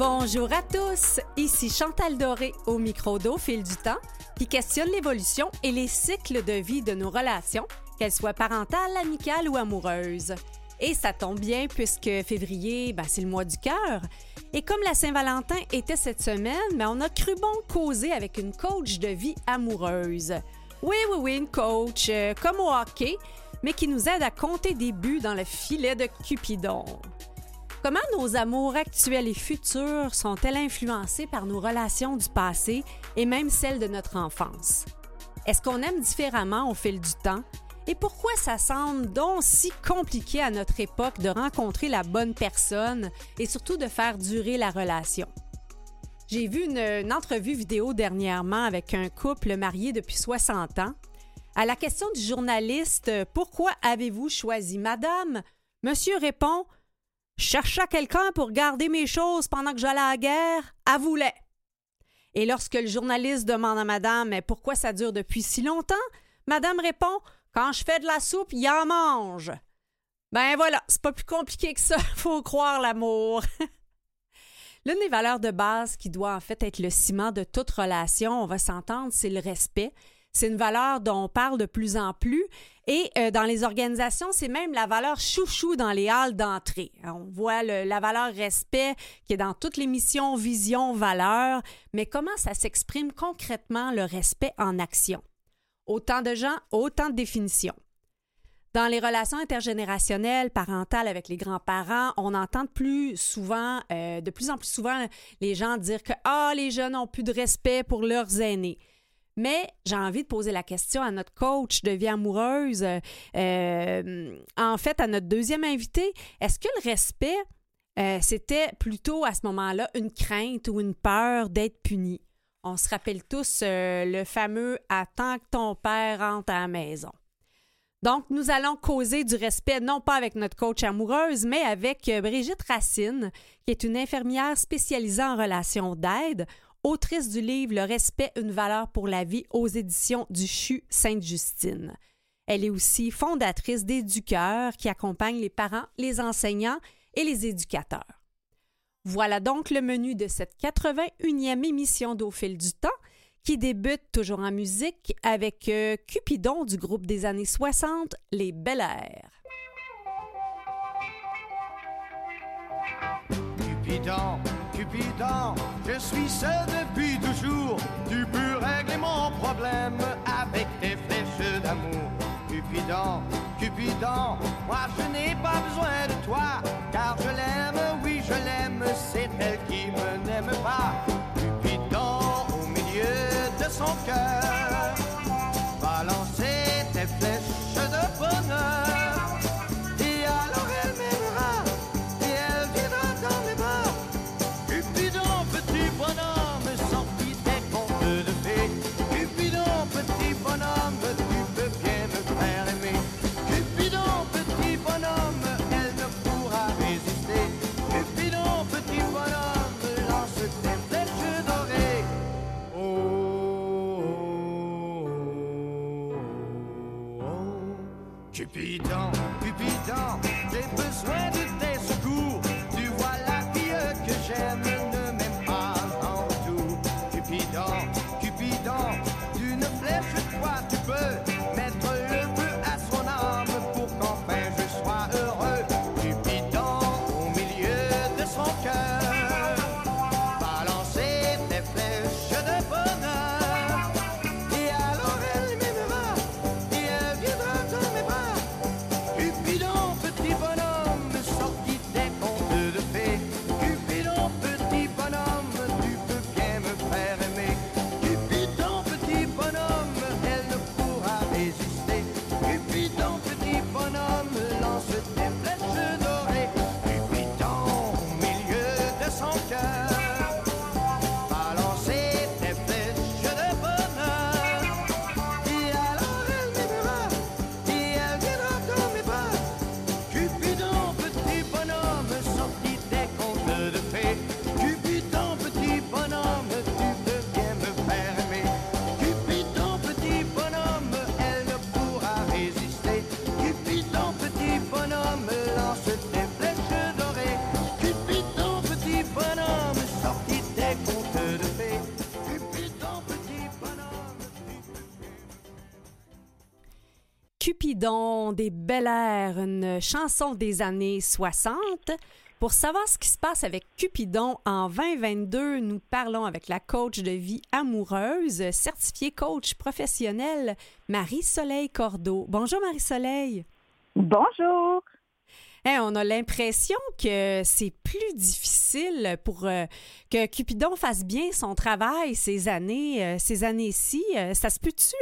Bonjour à tous, ici Chantal Doré au micro d'Au fil du temps qui questionne l'évolution et les cycles de vie de nos relations, qu'elles soient parentales, amicales ou amoureuses. Et ça tombe bien puisque février, ben, c'est le mois du cœur. Et comme la Saint-Valentin était cette semaine, ben, on a cru bon causer avec une coach de vie amoureuse. Oui, oui, oui, une coach, euh, comme au hockey, mais qui nous aide à compter des buts dans le filet de Cupidon. Comment nos amours actuels et futurs sont-elles influencés par nos relations du passé et même celles de notre enfance? Est-ce qu'on aime différemment au fil du temps? Et pourquoi ça semble donc si compliqué à notre époque de rencontrer la bonne personne et surtout de faire durer la relation? J'ai vu une, une entrevue vidéo dernièrement avec un couple marié depuis 60 ans. À la question du journaliste Pourquoi avez-vous choisi madame? Monsieur répond cherchais quelqu'un pour garder mes choses pendant que j'allais à guerre, avoue-le. Et lorsque le journaliste demande à madame pourquoi ça dure depuis si longtemps? Madame répond Quand je fais de la soupe, il en mange. Ben voilà, c'est pas plus compliqué que ça, faut croire l'amour. L'une des valeurs de base qui doit en fait être le ciment de toute relation, on va s'entendre, c'est le respect. C'est une valeur dont on parle de plus en plus. Et euh, dans les organisations, c'est même la valeur chouchou dans les halles d'entrée. On voit la valeur respect qui est dans toutes les missions, vision, valeur. Mais comment ça s'exprime concrètement le respect en action? Autant de gens, autant de définitions. Dans les relations intergénérationnelles, parentales avec les grands-parents, on entend plus souvent, euh, de plus en plus souvent, les gens dire que ah, les jeunes ont plus de respect pour leurs aînés. Mais j'ai envie de poser la question à notre coach de vie amoureuse, euh, en fait à notre deuxième invité. Est-ce que le respect, euh, c'était plutôt à ce moment-là une crainte ou une peur d'être puni? On se rappelle tous euh, le fameux Attends que ton père rentre à la maison. Donc, nous allons causer du respect, non pas avec notre coach amoureuse, mais avec Brigitte Racine, qui est une infirmière spécialisée en relations d'aide autrice du livre Le respect, une valeur pour la vie aux éditions du CHU Sainte-Justine. Elle est aussi fondatrice d'Éducœur qui accompagne les parents, les enseignants et les éducateurs. Voilà donc le menu de cette 81e émission d'Au fil du temps qui débute toujours en musique avec euh, Cupidon du groupe des années 60, Les Bel. Cupidon Cupidon, je suis seul depuis toujours. Tu peux régler mon problème avec tes flèches d'amour. Cupidon, Cupidon, moi je n'ai pas besoin de toi, car je l'aime, oui je l'aime, c'est elle qui me n'aime pas. Cupidon, au milieu de son cœur, Cupidon des Bel Air, une chanson des années 60. Pour savoir ce qui se passe avec Cupidon en 2022, nous parlons avec la coach de vie amoureuse, certifiée coach professionnelle, Marie-Soleil Cordeau. Bonjour Marie-Soleil. Bonjour. on a l'impression que c'est plus difficile pour euh, que Cupidon fasse bien son travail ces années, euh, ces années-ci. Euh, ça se peut-tu?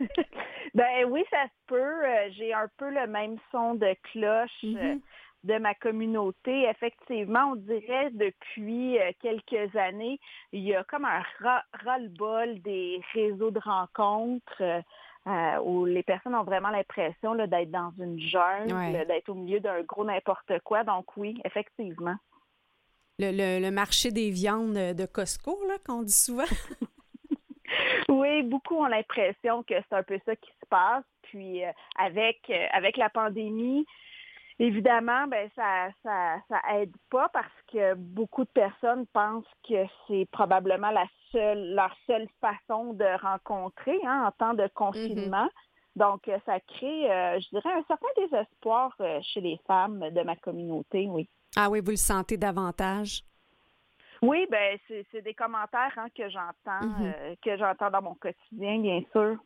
ben oui, ça se peut. J'ai un peu le même son de cloche. Mm-hmm de ma communauté. Effectivement, on dirait depuis euh, quelques années, il y a comme un ras-le-bol des réseaux de rencontres euh, euh, où les personnes ont vraiment l'impression d'être dans une jungle, d'être au milieu d'un gros n'importe quoi. Donc oui, effectivement. Le, marché des viandes de Costco, là, qu'on dit souvent. oui, beaucoup ont l'impression que c'est un peu ça qui se passe. Puis avec, avec la pandémie, Évidemment, ben ça, ça, ça aide pas parce que beaucoup de personnes pensent que c'est probablement la seule, leur seule façon de rencontrer hein, en temps de confinement. Mm-hmm. Donc, euh, ça crée, euh, je dirais, un certain désespoir euh, chez les femmes de ma communauté, oui. Ah oui, vous le sentez davantage? Oui, ben c'est des commentaires hein, que j'entends, mm-hmm. que j'entends dans mon quotidien, bien sûr.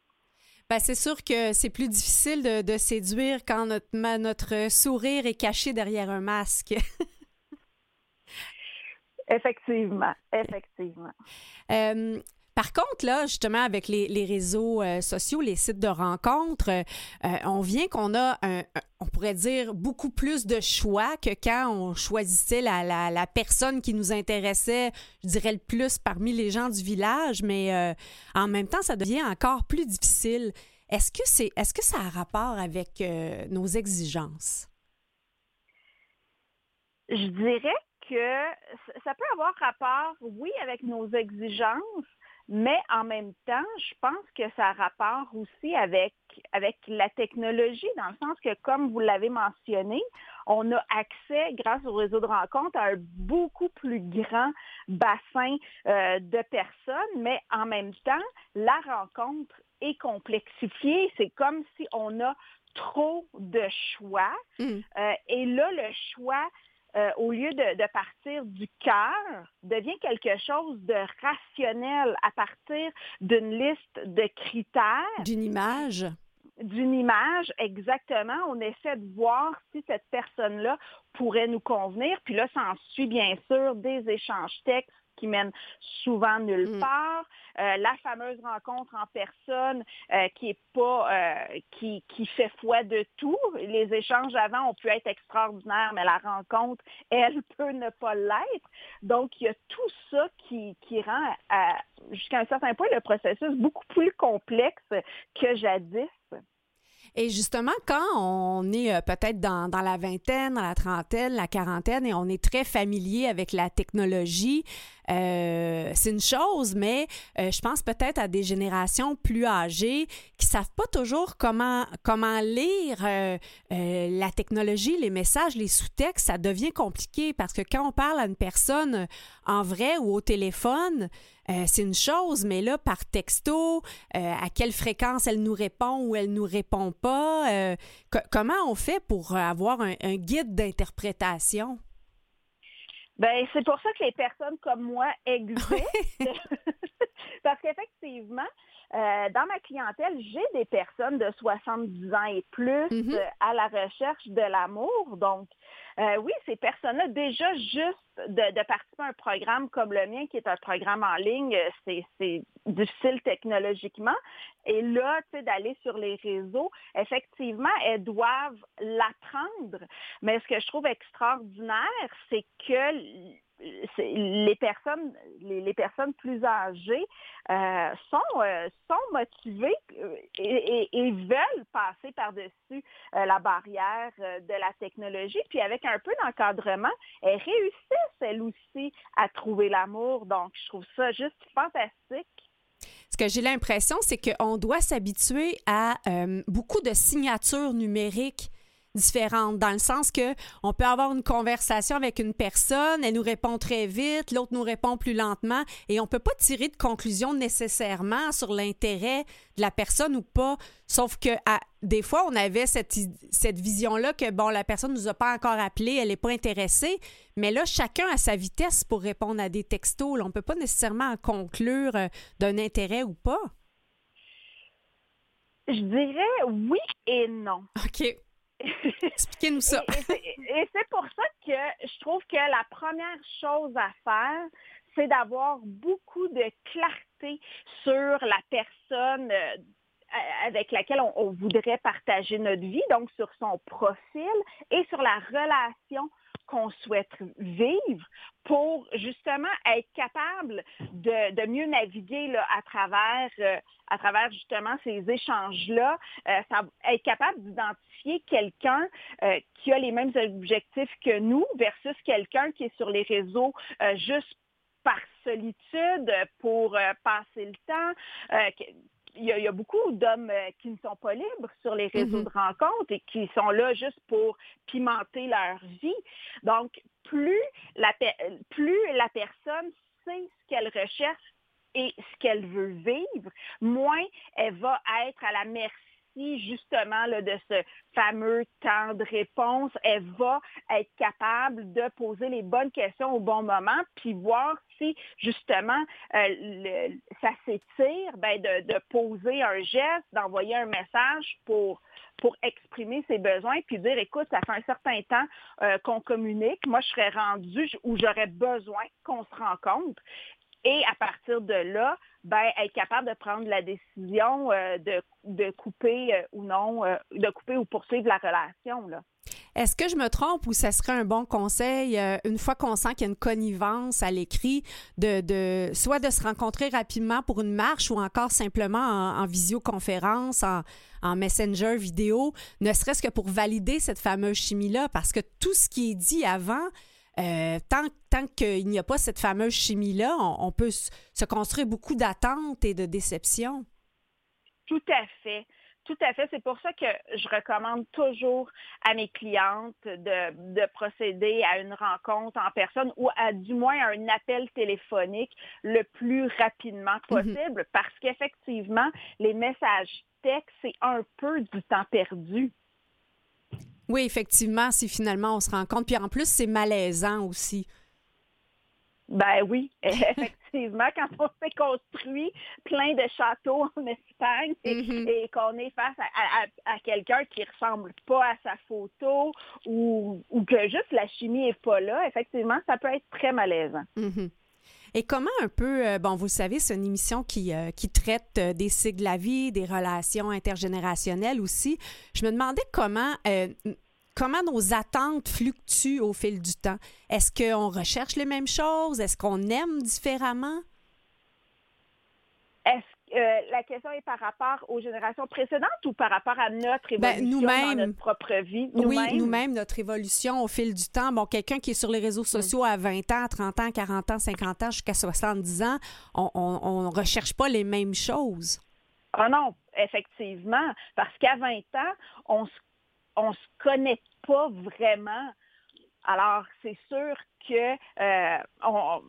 Ben, c'est sûr que c'est plus difficile de, séduire quand notre, notre sourire est caché derrière un masque. effectivement, effectivement. Euh, par contre, là, justement, avec les, réseaux euh, sociaux, les sites de rencontres, euh, on vient qu'on a, on pourrait dire, beaucoup plus de choix que quand on choisissait la, la, personne qui nous intéressait, je dirais le plus parmi les gens du village, mais euh, en même temps, ça devient encore plus difficile. Est-ce que, c'est, est-ce que ça a rapport avec nos exigences? Je dirais que ça peut avoir rapport, oui, avec nos exigences, mais en même temps, je pense que ça a rapport aussi avec, avec la technologie, dans le sens que, comme vous l'avez mentionné, on a accès, grâce au réseau de rencontres, à un beaucoup plus grand bassin euh, de personnes, mais en même temps, la rencontre est complexifiée. C'est comme si on a trop de choix. Mmh. Euh, et là, le choix euh, au lieu de, partir du cœur, devient quelque chose de rationnel à partir d'une liste de critères. D'une image. D'une image, exactement. On essaie de voir si cette personne-là pourrait nous convenir. Puis là, ça en suit bien sûr des échanges textes qui mène souvent nulle mm. part. Euh, la fameuse rencontre en personne euh, qui est pas euh, qui, qui fait foi de tout. Les échanges avant ont pu être extraordinaires, mais la rencontre, elle, peut ne pas l'être. Donc, il y a tout ça qui, qui rend jusqu'à un certain point le processus beaucoup plus complexe que jadis. Et justement, quand on est euh, peut-être dans, la vingtaine, dans la trentaine, la quarantaine, et on est très familier avec la technologie, euh, c'est une chose, mais euh, je pense peut-être à des générations plus âgées qui savent pas toujours comment comment lire la technologie, les messages, les sous-textes. Ça devient compliqué parce que quand on parle à une personne en vrai ou au téléphone, euh, c'est une chose, mais là, par texto, euh, à quelle fréquence elle nous répond ou elle nous répond pas, euh, comment on fait pour avoir un, guide d'interprétation? Ben, c'est pour ça que les personnes comme moi existent. Parce qu'effectivement, dans ma clientèle, j'ai des personnes de 70 ans et plus mm-hmm. à la recherche de l'amour. Donc, euh, oui, ces personnes-là, déjà juste de, participer à un programme comme le mien, qui est un programme en ligne, c'est difficile technologiquement. Et là, tu sais, d'aller sur les réseaux, effectivement, elles doivent l'apprendre. Mais ce que je trouve extraordinaire, c'est que les personnes, les, personnes plus âgées euh, sont, euh, sont motivées euh, et, veulent passer par-dessus la barrière de la technologie. Puis avec un peu d'encadrement, elles réussissent elles aussi à trouver l'amour. Donc, je trouve ça juste fantastique. Ce que j'ai l'impression, c'est qu'on doit s'habituer à beaucoup de signatures numériques différentes, dans le sens que on peut avoir une conversation avec une personne, elle nous répond très vite, l'autre nous répond plus lentement, et on peut pas tirer de conclusion nécessairement sur l'intérêt de la personne ou pas. Sauf que à, des fois, on avait cette, cette vision-là que, bon, la personne nous a pas encore appelé, elle n'est pas intéressée, mais là, chacun a sa vitesse pour répondre à des textos. Là, on peut pas nécessairement en conclure euh, d'un intérêt ou pas. Je dirais oui et non. OK. Expliquez-nous ça. et, c'est pour ça que je trouve que la première chose à faire, c'est d'avoir beaucoup de clarté sur la personne euh, avec laquelle on, voudrait partager notre vie, donc sur son profil et sur la relation qu'on souhaite vivre pour justement être capable de, mieux naviguer là, à travers euh, à travers justement ces échanges-là, euh, être capable d'identifier quelqu'un euh, qui a les mêmes objectifs que nous versus quelqu'un qui est sur les réseaux juste par solitude pour passer le temps, il y, a, beaucoup d'hommes euh, qui ne sont pas libres sur les réseaux mm-hmm. de rencontres et qui sont là juste pour pimenter leur vie. Donc, plus la, plus la personne sait ce qu'elle recherche et ce qu'elle veut vivre, moins elle va être à la merci justement de ce fameux temps de réponse, elle va être capable de poser les bonnes questions au bon moment, puis voir si justement euh, ça s'étire, ben, de, poser un geste, d'envoyer un message pour pour exprimer ses besoins, puis dire, écoute, ça fait un certain temps euh, qu'on communique, moi je serais rendue où j'aurais besoin qu'on se rencontre. Et à partir de là, ben, être capable de prendre la décision euh, de, de, couper euh, ou non, euh, de couper ou poursuivre la relation. Là. Est-ce que je me trompe ou ça serait un bon conseil, une fois qu'on sent qu'il y a une connivence à l'écrit, de, de, soit de se rencontrer rapidement pour une marche ou encore simplement en, visioconférence, en, en, messenger vidéo, ne serait-ce que pour valider cette fameuse chimie-là, parce que tout ce qui est dit avant, euh, tant, tant qu'il n'y a pas cette fameuse chimie-là, on, peut se construire beaucoup d'attentes et de déceptions. Tout à fait. Tout à fait. C'est pour ça que je recommande toujours à mes clientes de, procéder à une rencontre en personne ou à du moins à un appel téléphonique le plus rapidement mhm. possible parce qu'effectivement, les messages textes, c'est un peu du temps perdu. Oui, effectivement, si finalement on se rend compte. Puis en plus, c'est malaisant aussi. Ben oui, effectivement, quand on s'est construit plein de châteaux en Espagne et, qu'on est face à, quelqu'un qui ressemble pas à sa photo ou, que juste la chimie est pas là, effectivement, ça peut être très malaisant. Mm-hmm. Et comment un peu, euh, bon, vous savez, c'est une émission qui, euh, qui traite euh, des cycles de la vie, des relations intergénérationnelles aussi. Je me demandais comment, comment nos attentes fluctuent au fil du temps. Est-ce qu'on recherche les mêmes choses? Est-ce qu'on aime différemment? Est-ce euh, la question est par rapport aux générations précédentes ou par rapport à notre ben, évolution dans notre propre vie? Nous oui, nous-mêmes, notre évolution au fil du temps. Bon, quelqu'un qui est sur les réseaux mm. sociaux à 20 ans, 30 ans, 40 ans, 50 ans, jusqu'à 70 ans, on ne recherche pas les mêmes choses. Ah non, effectivement, parce qu'à 20 ans, on se, on se connaît pas vraiment. Alors, c'est sûr que euh, on,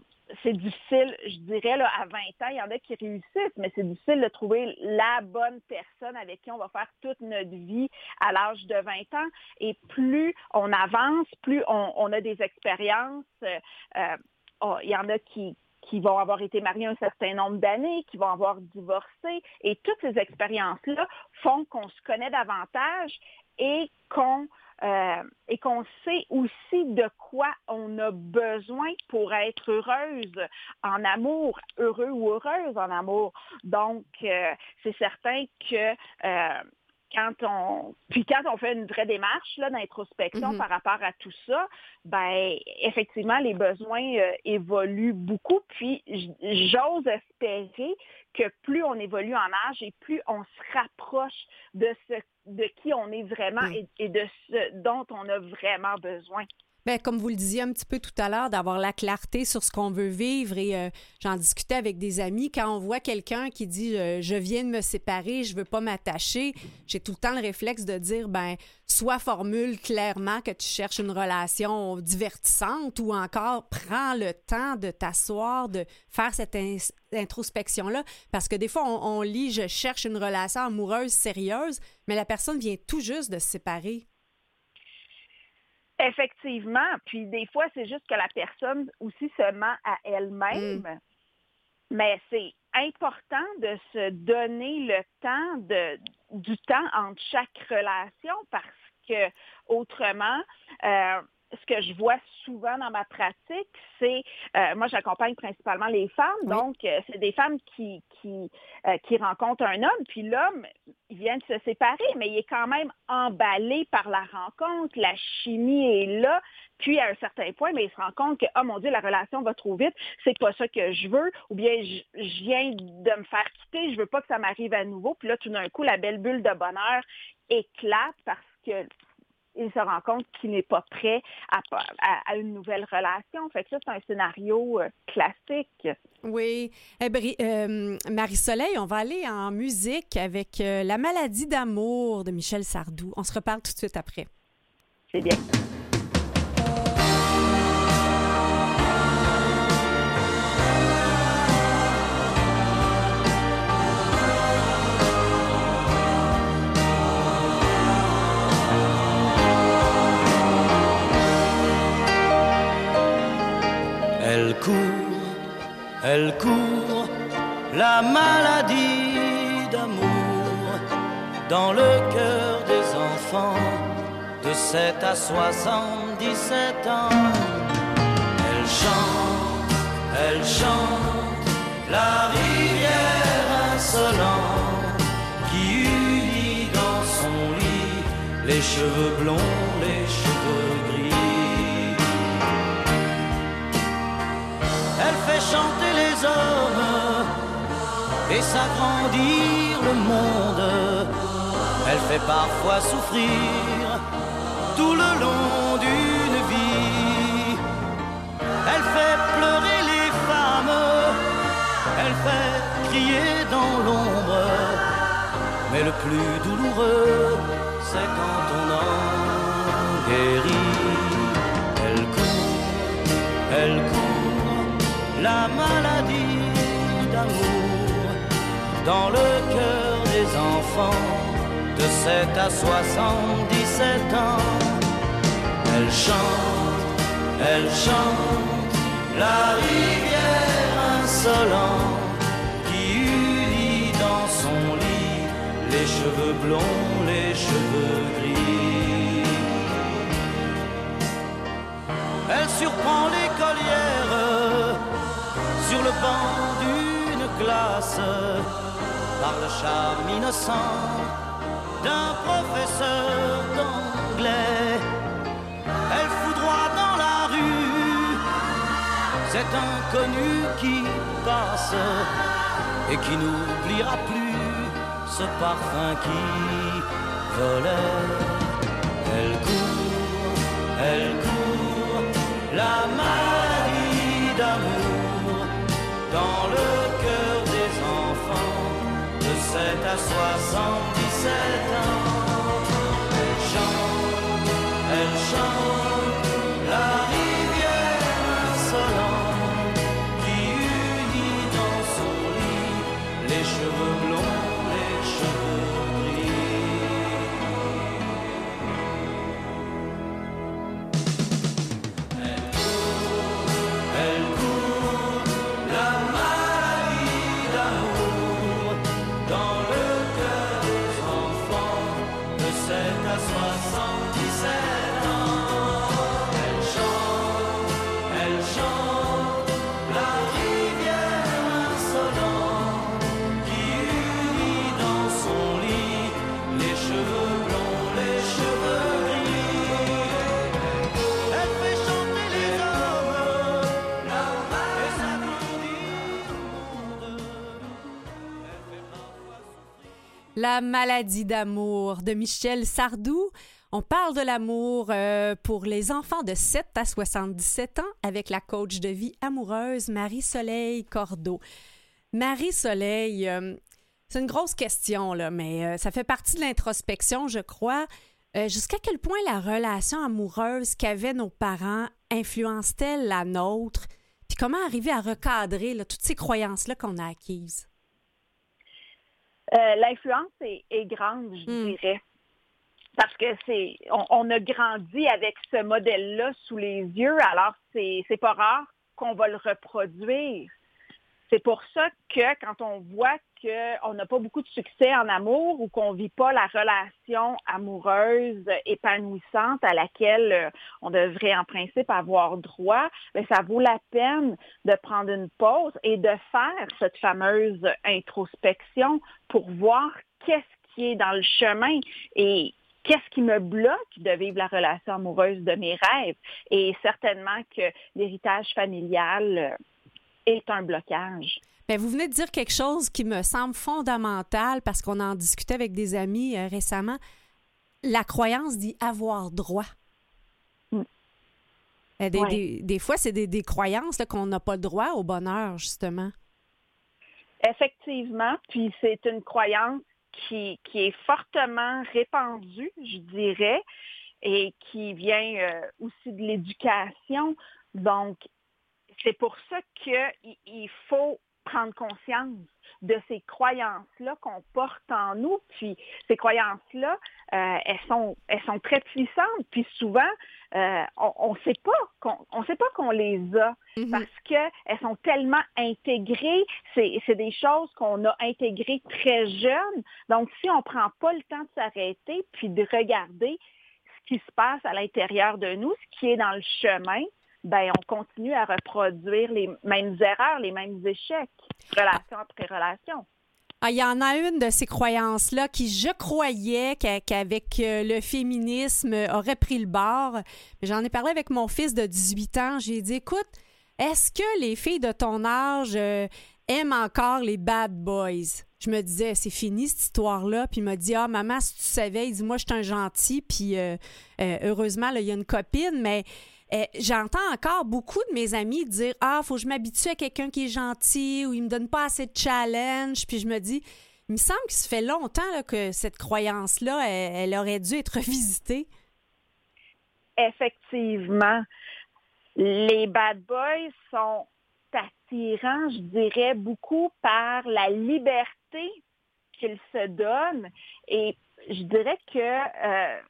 c'est difficile, je dirais, là, à 20 ans, il y en a qui réussissent, mais c'est difficile de trouver la bonne personne avec qui on va faire toute notre vie à l'âge de 20 ans. Et plus on avance, plus on, a des expériences. Euh, il y en a qui, qui vont avoir été mariés un certain nombre d'années, qui vont avoir divorcé. Et toutes ces expériences-là font qu'on se connaît davantage et qu'on euh, et qu'on sait aussi de quoi on a besoin pour être heureuse en amour, heureux ou heureuse en amour. Donc, euh, c'est certain que euh, quand on puis quand on fait une vraie démarche d'introspection mm-hmm. par rapport à tout ça, ben effectivement les besoins évoluent beaucoup. Puis j'ose espérer que plus on évolue en âge et plus on se rapproche de ce de qui on est vraiment et, de ce dont on a vraiment besoin. Ben, comme vous le disiez un petit peu tout à l'heure, d'avoir la clarté sur ce qu'on veut vivre. Et euh, j'en discutais avec des amis. Quand on voit quelqu'un qui dit euh, Je viens de me séparer, je veux pas m'attacher, j'ai tout le temps le réflexe de dire ben soit formule clairement que tu cherches une relation divertissante ou encore prends le temps de t'asseoir, de faire cette introspection-là. Parce que des fois, on lit Je cherche une relation amoureuse sérieuse, mais la personne vient tout juste de se séparer. Effectivement. Puis des fois, c'est juste que la personne aussi se ment à elle-même. Mm. Mais c'est important de se donner le temps de, du temps entre chaque relation parce que autrement, euh, ce que je vois souvent dans ma pratique, c'est, euh, moi j'accompagne principalement les femmes, donc euh, c'est des femmes qui, qui, euh, qui rencontrent un homme, puis l'homme, vient de se séparer, mais il est quand même emballé par la rencontre, la chimie est là, puis à un certain point, mais il se rend compte que, oh mon Dieu, la relation va trop vite, c'est pas ça que je veux, ou bien je, je viens de me faire quitter, je veux pas que ça m'arrive à nouveau, puis là tout d'un coup, la belle bulle de bonheur éclate parce que il se rend compte qu'il n'est pas prêt à, une nouvelle relation. Fait que ça, c'est un scénario euh, classique. Oui. Eh, euh, Marie-Soleil, on va aller en musique avec euh, La maladie d'amour de Michel Sardou. On se reparle tout de suite après. C'est bien. Elle court la maladie d'amour dans le cœur des enfants de 7 à 77 ans. Elle chante, elle chante la rivière insolente qui unit dans son lit les cheveux blonds, fait chanter et s'agrandir le monde. Elle fait parfois souffrir tout le long d'une vie. Elle fait pleurer les femmes, elle fait crier dans l'ombre. Mais le plus douloureux, c'est quand on en guérit. Elle court, elle court, la maladie dans le cœur des enfants de 7 à 77 ans. Elle chante, elle chante la rivière insolente qui unit dans son lit les cheveux blonds, les cheveux gris. Elle surprend l'écolière sur le banc d'une classe par le charme innocent d'un professeur d'anglais. Elle foudroie dans la rue cet inconnu qui passe et qui n'oubliera plus ce parfum qui volait. Elle court, elle court, la maladie 77 ans. Elle chante, elle chante La maladie d'amour de Michel Sardou. On parle de l'amour euh, pour les enfants de 7 à 77 ans avec la coach de vie amoureuse Marie-Soleil Cordeau. Marie-Soleil, euh, c'est une grosse question, là, mais euh, ça fait partie de l'introspection, je crois. Jusqu'à quel point la relation amoureuse qu'avaient nos parents influence-t-elle la nôtre? Puis comment arriver à recadrer toutes ces croyances-là qu'on a acquises? L'influence est, est, grande, je Hmm. dirais parce que c'est on, on, a grandi avec ce modèle-là sous les yeux, alors c'est c'est pas rare qu'on va le reproduire. C'est pour ça que quand on voit qu'on n'a pas beaucoup de succès en amour ou qu'on vit pas la relation amoureuse épanouissante à laquelle euh, on devrait en principe avoir droit, bien, ça vaut la peine de prendre une pause et de faire cette fameuse introspection pour voir qu'est-ce qui est dans le chemin et qu'est-ce qui me bloque de vivre la relation amoureuse de mes rêves? Et certainement que l'héritage familial est un blocage. Bien, vous venez de dire quelque chose qui me semble fondamental parce qu'on en discutait avec des amis euh, récemment. La croyance d'y avoir droit. Mm. Des, Ouais. des, des fois, c'est des, des croyances qu'on n'a pas le droit au bonheur, justement. Effectivement, puis c'est une croyance qui, qui est fortement répandue, je dirais, et qui vient euh, aussi de l'éducation. Donc, c'est pour ça qu'il il faut prendre conscience de ces croyances-là qu'on porte en nous. Puis ces croyances-là, euh, elles sont elles sont très puissantes. Puis souvent, euh, on ne sait pas qu'on on sait pas qu'on les a Mhm. parce qu'elles sont tellement intégrées. C'est c'est des choses qu'on a intégrées très jeunes. Donc, si on ne prend pas le temps de s'arrêter puis de regarder ce qui se passe à l'intérieur de nous, ce qui est dans le chemin, ben on continue à reproduire les mêmes erreurs, les mêmes échecs, relation après relation. Ah, il y en a une de ces croyances-là qui, je croyais qu'a- qu'avec euh, le féminisme euh, aurait pris le bord. J'en ai parlé avec mon fils de 18 ans. J'ai dit, écoute, est-ce que les filles de ton âge euh, aiment encore les bad boys? Je me disais, c'est fini cette histoire-là. Puis il m'a dit, ah, maman, si tu savais, il dit, moi, je suis un gentil. Puis heureusement, il y a une copine, mais euh, j'entends encore beaucoup de mes amis dire Ah, faut que je m'habitue à quelqu'un qui est gentil ou il me donne pas assez de challenge. Puis je me dis, il me semble que ça fait longtemps que cette croyance-là, elle, aurait dû être revisitée. Effectivement, les bad boys sont attirants, je dirais, beaucoup par la liberté qu'ils se donnent. Et je dirais que euh,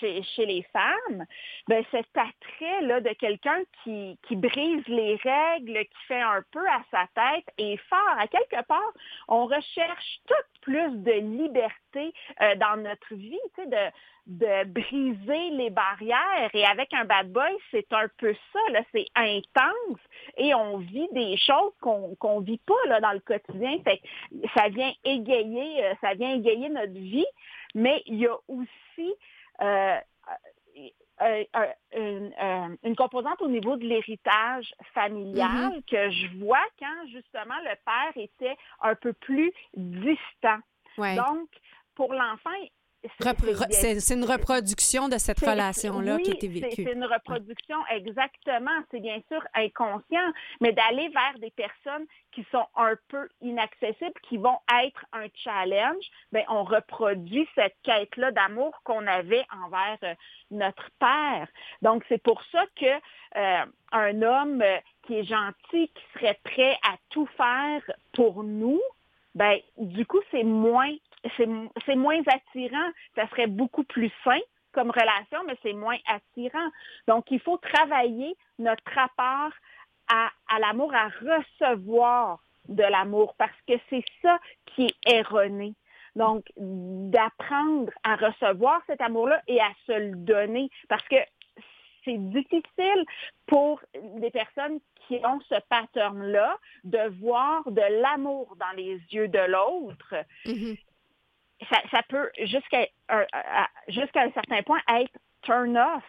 chez, chez les femmes, ben, cet attrait-là de quelqu'un qui, qui brise les règles, qui fait un peu à sa tête est fort. À quelque part, on recherche tout plus de liberté euh, dans notre vie, de, de briser les barrières. Et avec un bad boy, c'est un peu ça, là, c'est intense et on vit des choses qu'on qu'on vit pas là, dans le quotidien. Fait que ça vient égayer, euh, ça vient égayer notre vie, mais il y a aussi une, euh, une composante au niveau de l'héritage familial que je vois quand justement le père était un peu plus distant. Ouais. Donc, pour l'enfant, c'est- une reproduction de cette relation-là oui, qui a été vécue. C'est une reproduction, exactement. C'est bien sûr inconscient, mais d'aller vers des personnes qui sont un peu inaccessibles, qui vont être un challenge, ben on reproduit cette quête-là d'amour qu'on avait envers euh, notre père. Donc c'est pour ça que euh, un homme euh, qui est gentil, qui serait prêt à tout faire pour nous, ben du coup c'est moins c'est moins attirant. Ça serait beaucoup plus sain comme relation, mais c'est moins attirant. Donc, il faut travailler notre rapport à, l'amour, à recevoir de l'amour, parce que c'est ça qui est erroné. Donc, d'apprendre à recevoir cet amour-là et à se le donner, parce que c'est difficile pour des personnes qui ont ce pattern-là de voir de l'amour dans les yeux de l'autre Mhm. Ça, ça peut jusqu'à un, à- jusqu'à un certain point être turn off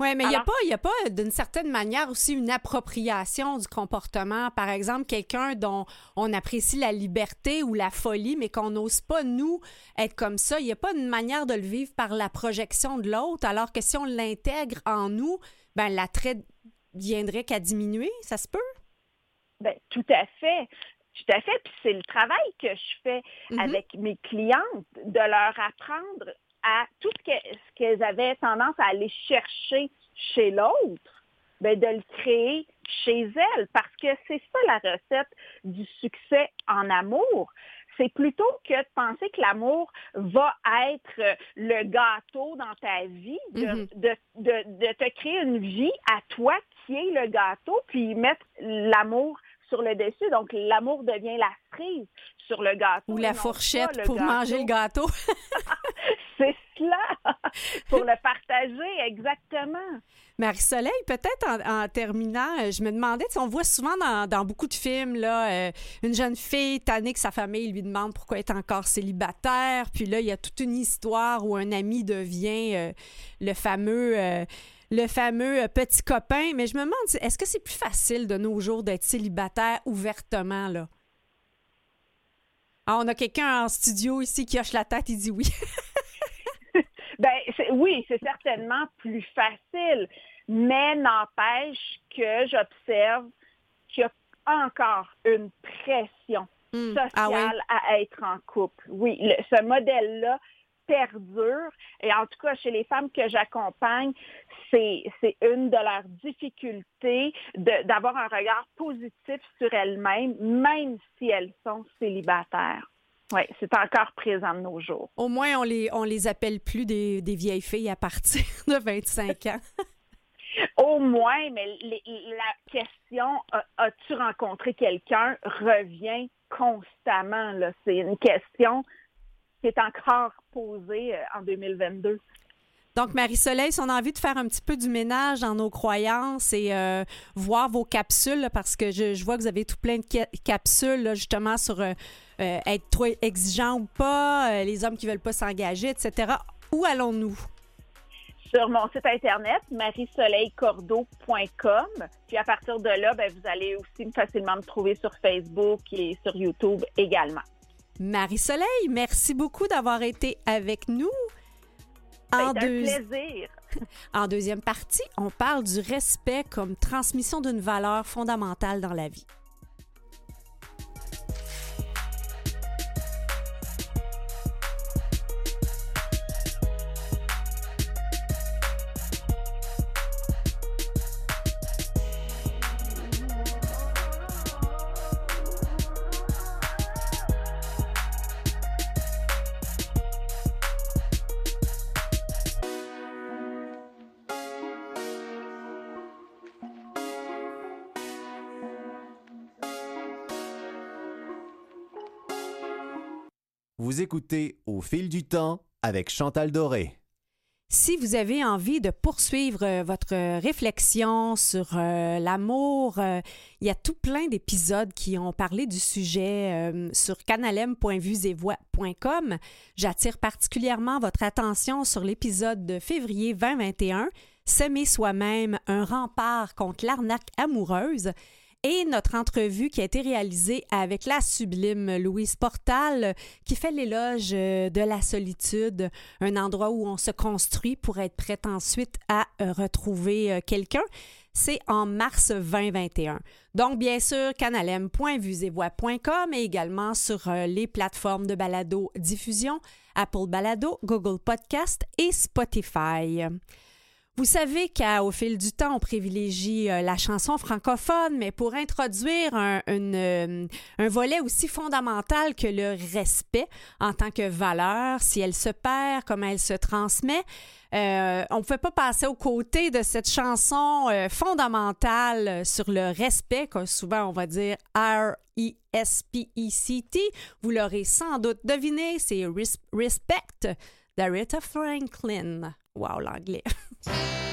Oui, mais il n'y a pas, y a pas d'une certaine manière aussi une appropriation du comportement. Par exemple, quelqu'un dont on apprécie la liberté ou la folie, mais qu'on n'ose pas, nous, être comme ça. Il n'y a pas une manière de le vivre par la projection de l'autre, alors que si on l'intègre en nous, ben l'attrait viendrait qu'à diminuer. Ça se peut? Ben, tout à fait. Tout à fait. Puis c'est le travail que je fais Mhm. avec mes clientes, de leur apprendre à tout ce que- ce qu'elles avaient tendance à aller chercher chez l'autre, ben, de le créer chez elles. Parce que c'est ça la recette du succès en amour. C'est plutôt que de penser que l'amour va être le gâteau dans ta vie, de, Mhm. de, de, de te créer une vie à toi qui est le gâteau, puis mettre l'amour sur le dessus. Donc, l'amour devient la cerise sur le gâteau. Ou la fourchette pour gâteau. manger le gâteau? C'est cela, pour le partager, exactement. Marie-Soleil, peut-être en, en terminant, euh, je me demandais, on voit souvent dans, dans beaucoup de films, là, euh, une jeune fille tannée que sa famille lui demande pourquoi elle est encore célibataire, puis là, il y a toute une histoire où un ami devient euh, le fameux... euh, le fameux euh, petit copain, mais je me demande, est-ce que c'est plus facile de nos jours d'être célibataire ouvertement, là? Ah, on a quelqu'un en studio ici qui hoche la tête, il dit oui. Ben, oui, c'est certainement plus facile, mais n'empêche que j'observe qu'il y a encore une pression Hmm. sociale Ah ouais? à être en couple. Oui, le- ce modèle-là perdure. Et en tout cas, chez les femmes que j'accompagne, c'est c'est une de leurs difficultés d'avoir un regard positif sur elles-mêmes, même si elles sont célibataires. Oui, c'est encore présent de nos jours. Au moins, on les, on les appelle plus des, des vieilles filles à partir de 25 ans. Au moins, mais les- la question as-tu rencontré quelqu'un? Revient constamment. là. C'est une question qui est encore posée euh, en 2022. Donc, Marie-Soleil, si on a envie de faire un petit peu du ménage dans nos croyances et euh, voir vos capsules, là, parce que je, je vois que vous avez tout plein de ca- capsules, là, justement, sur euh, euh, être trop exigeant ou pas, les hommes qui veulent pas s'engager, etc. Où allons-nous? Sur mon site internet, mariesoleilcordeau.com. Puis à partir de là, ben, vous allez aussi facilement me trouver sur Facebook et sur YouTube également. Marie-Soleil, merci beaucoup d'avoir été avec nous. En, deux- plaisir. en deuxième partie, on parle du respect comme transmission d'une valeur fondamentale dans la vie. Écoutez Au fil du temps avec Chantal Doré. Si vous avez envie de poursuivre euh, votre euh, réflexion sur euh, l'amour, il y a tout plein d'épisodes qui ont parlé du sujet euh, sur canalem.vuesetvoix.com. J'attire particulièrement votre attention sur l'épisode de février 2021, S'aimer soi-même, un rempart contre l'arnaque amoureuse et notre entrevue qui a été réalisée avec la sublime Louise Portal qui fait l'éloge euh, de la solitude, un endroit où on se construit pour être prête ensuite à euh, retrouver euh, quelqu'un. C'est en mars 2021. Donc, bien sûr, canalem.vuesetvoix.com et également sur les plateformes de balado diffusion, Apple Balado, Google Podcast et Spotify. Vous savez qu'au fil du temps, on privilégie euh, la chanson francophone, mais pour introduire euh, un volet aussi fondamental que le respect en tant que valeur, si elle se perd, comment elle se transmet, euh, on ne pouvait pas passer aux côtés de cette chanson fondamentale sur le respect, que souvent on va dire R-E-S-P-E-C-T. Vous l'aurez sans doute deviné, c'est Res- Respect d'Aretha Franklin. wow-laglig.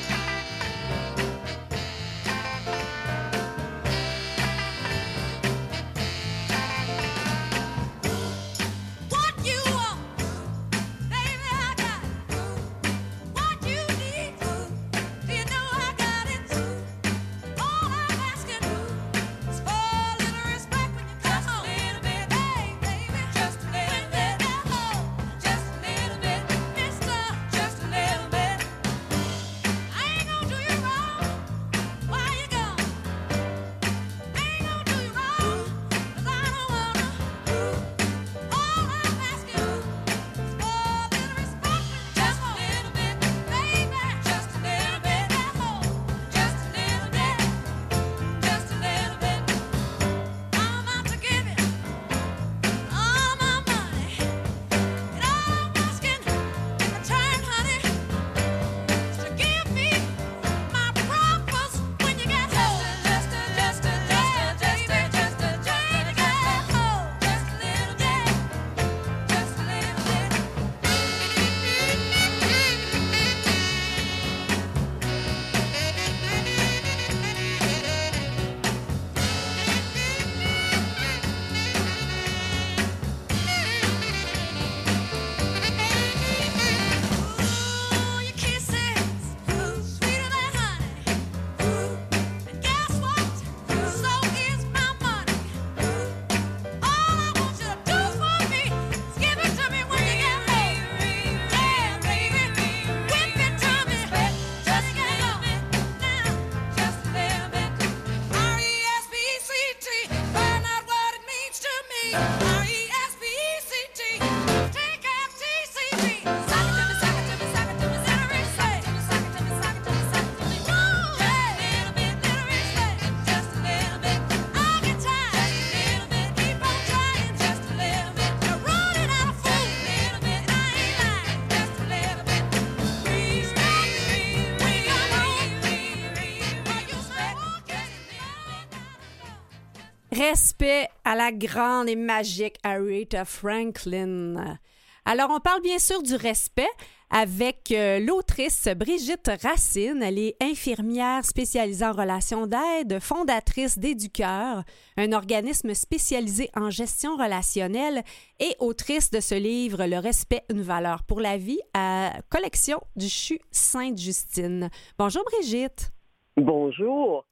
Respect à la grande et magique Aretha Franklin. Alors, on parle bien sûr du respect avec euh, l'autrice Brigitte Racine. Elle est infirmière spécialisée en relations d'aide, fondatrice d'Éducœur, un organisme spécialisé en gestion relationnelle et autrice de ce livre Le respect, une valeur pour la vie, à collection du CHU Sainte-Justine. Bonjour Brigitte. Bonjour.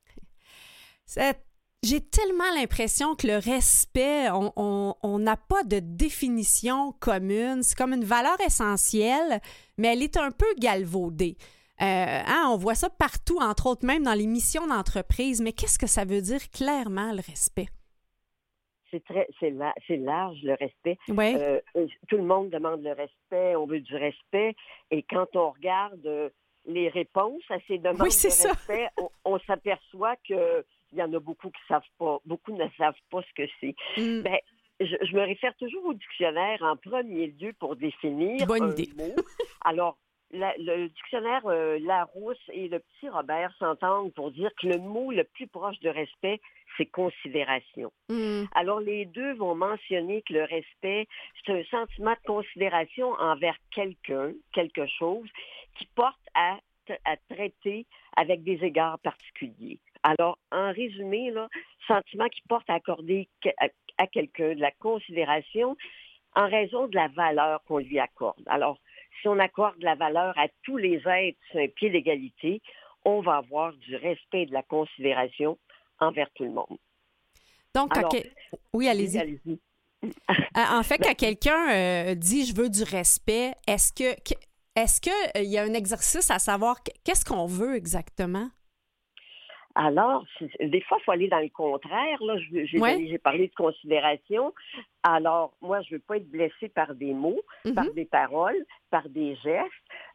C'est j'ai tellement l'impression que le respect, on n'a pas de définition commune. C'est comme une valeur essentielle, mais elle est un peu galvaudée. Euh, hein, on voit ça partout, entre autres même dans les missions d'entreprise. Mais qu'est-ce que ça veut dire clairement le respect? C'est très, c'est, large le respect. Ouais. Euh, tout le monde demande le respect, on veut du respect, et quand on regarde euh, les réponses à ces demandes Oui, de respect, on, on s'aperçoit que il y en a beaucoup qui savent pas, beaucoup ne savent pas ce que c'est. Mm. Ben, je, je me réfère toujours au dictionnaire en premier lieu pour définir Bonne un idée. mot. Alors, la- le dictionnaire euh, Larousse et le petit Robert s'entendent pour dire que le mot le plus proche de respect, c'est considération. Mm. Alors, les deux vont mentionner que le respect, c'est un sentiment de considération envers quelqu'un, quelque chose, qui porte à, à traiter avec des égards particuliers. Alors, en résumé, là, sentiment qui porte à accorder à, quelqu'un de la considération en raison de la valeur qu'on lui accorde. Alors, si on accorde la valeur à tous les êtres sur un pied d'égalité, on va avoir du respect et de la considération envers tout le monde. Donc, Alors, oui, allez-y. Euh, En fait, quand quelqu'un euh, dit je veux du respect, est-ce que est-ce que euh, y a un exercice à savoir qu- qu'est-ce qu'on veut exactement? Alors, des fois, il faut aller dans le contraire. Là, j'ai Ouais. parlé de considération. Alors, moi, je veux pas être blessée par des mots, Mhm. par des paroles, par des gestes.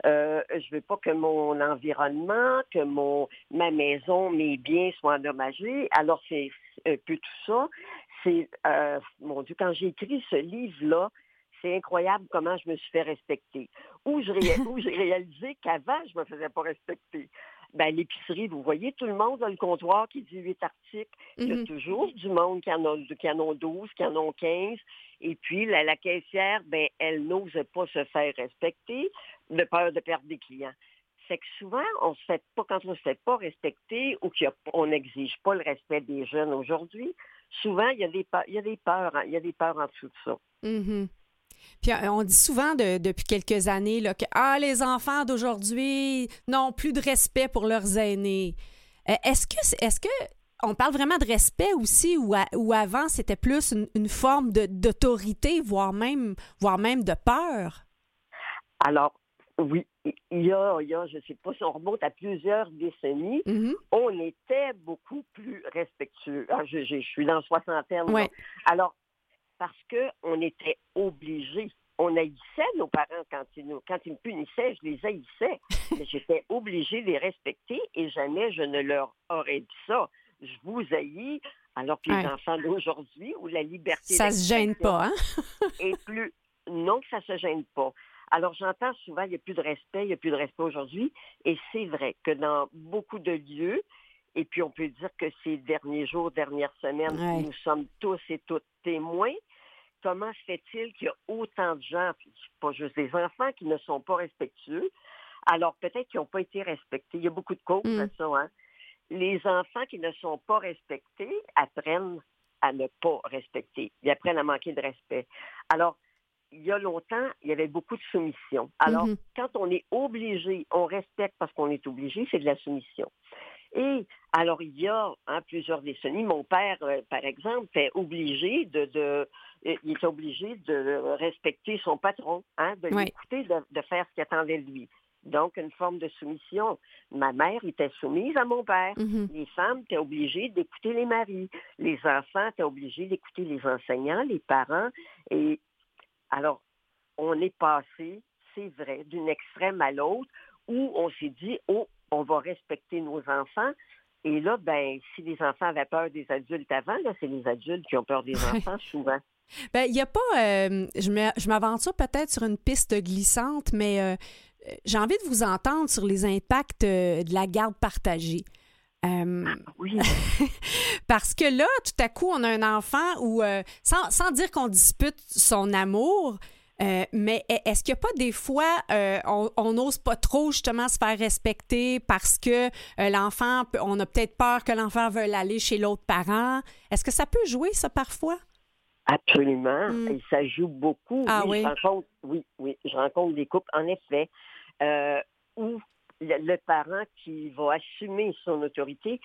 Euh, je veux pas que mon environnement, que mon ma maison, mes biens soient endommagés. Alors, c'est un peu tout ça. C'est, euh, mon Dieu, quand j'ai écrit ce livre-là, c'est incroyable comment je me suis fait respecter. Où j'ai réalisé qu'avant, je me faisais pas respecter. Ben, l'épicerie, vous voyez, tout le monde a le comptoir qui dit huit articles. Il y a Mhm. toujours du monde qui en, a, qui en ont 12, qui en ont 15. Et puis, la, la caissière, ben, elle n'ose pas se faire respecter de peur de perdre des clients. C'est que souvent, on se fait pas, quand on se fait pas respecter ou qu'on n'exige pas le respect des jeunes aujourd'hui, souvent, il y a des, pe- il y a des peurs, hein, il y a des peurs en dessous de ça. Mhm. Puis euh, on dit souvent de- depuis quelques années là, que ah, les enfants d'aujourd'hui n'ont plus de respect pour leurs aînés. Euh, est-ce que est-ce que on parle vraiment de respect aussi ou, à- ou avant c'était plus une, une forme de- d'autorité, voire même, voire même de peur? Alors, oui, il y a, il y a, je sais pas si on remonte à plusieurs décennies, Mhm. on était beaucoup plus respectueux. Ah, je, je- je suis dans la soixantaine. Ouais. Alors, parce qu'on était obligés. On haïssait nos parents quand ils, nous, quand ils me punissaient, je les haïssais. Mais j'étais obligée de les respecter et jamais je ne leur aurais dit ça. Je vous haïs, alors que les enfants d'aujourd'hui, où la liberté Ça se gêne pas, hein? est plus... Non que ça se gêne pas. Alors, j'entends souvent, il n'y a plus de respect, il n'y a plus de respect aujourd'hui. Et c'est vrai que dans beaucoup de lieux, et puis on peut dire que ces derniers jours, dernières semaines, Ouais. nous sommes tous et toutes témoins. Comment se fait-il qu'il y a autant de gens, pas juste des enfants, qui ne sont pas respectueux? Alors, peut-être qu'ils n'ont pas été respectés. Il y a beaucoup de causes Mm. à ça. Hein? Les enfants qui ne sont pas respectés apprennent à ne pas respecter. Ils apprennent à manquer de respect. Alors, il y a longtemps, il y avait beaucoup de soumission. Alors, Mhm. quand on est obligé, on respecte parce qu'on est obligé, c'est de la soumission. Et alors, il y a hein, plusieurs décennies, mon père, euh, par exemple, était obligé de, de il était obligé de respecter son patron, hein, de l'écouter, de, de faire ce qu'il attendait de lui. Donc, une forme de soumission. Ma mère était soumise à mon père. Mhm. Les femmes étaient obligées d'écouter les maris. Les enfants étaient obligés d'écouter les enseignants, les parents. Et alors, on est passé, c'est vrai, d'une extrême à l'autre où on s'est dit, oh, on va respecter nos enfants. Et là, ben, si les enfants avaient peur des adultes avant, là, c'est les adultes qui ont peur des enfants souvent. Ben, il n'y a pas. euh, je m'aventure peut-être sur une piste glissante, mais euh, j'ai envie de vous entendre sur les impacts euh, de la garde partagée. Euh, Oui. parce que là, tout à coup, on a un enfant où, euh, sans, sans dire qu'on dispute son amour, euh, mais e- est-ce qu'il n'y a pas des fois, on n'ose pas trop justement se faire respecter parce que l'enfant, on a peut-être peur que l'enfant veuille aller chez l'autre parent? Est-ce que ça peut jouer, ça, parfois? Absolument. Mm. Et ça joue beaucoup. Ah oui? Je rencontre, oui, oui. Je rencontre des couples, en effet, euh, où le, le parent qui va assumer son autorité,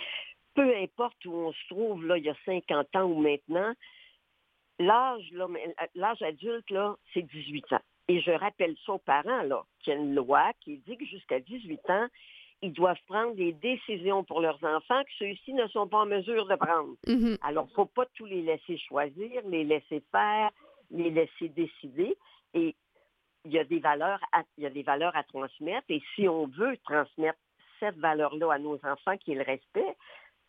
peu importe où on se trouve, là, il y a 50 ans ou maintenant, l'âge, l'âge adulte, là, c'est 18 ans. Et je rappelle ça aux parents, là, qu'il y a une loi qui dit que jusqu'à 18 ans, ils doivent prendre des décisions pour leurs enfants que ceux-ci ne sont pas en mesure de prendre. Mhm. Alors, il ne faut pas tous les laisser choisir, les laisser faire, les laisser décider. Et il y a des valeurs à, il y a des valeurs à transmettre. Et si on veut transmettre cette valeur-là à nos enfants, qui est le respect,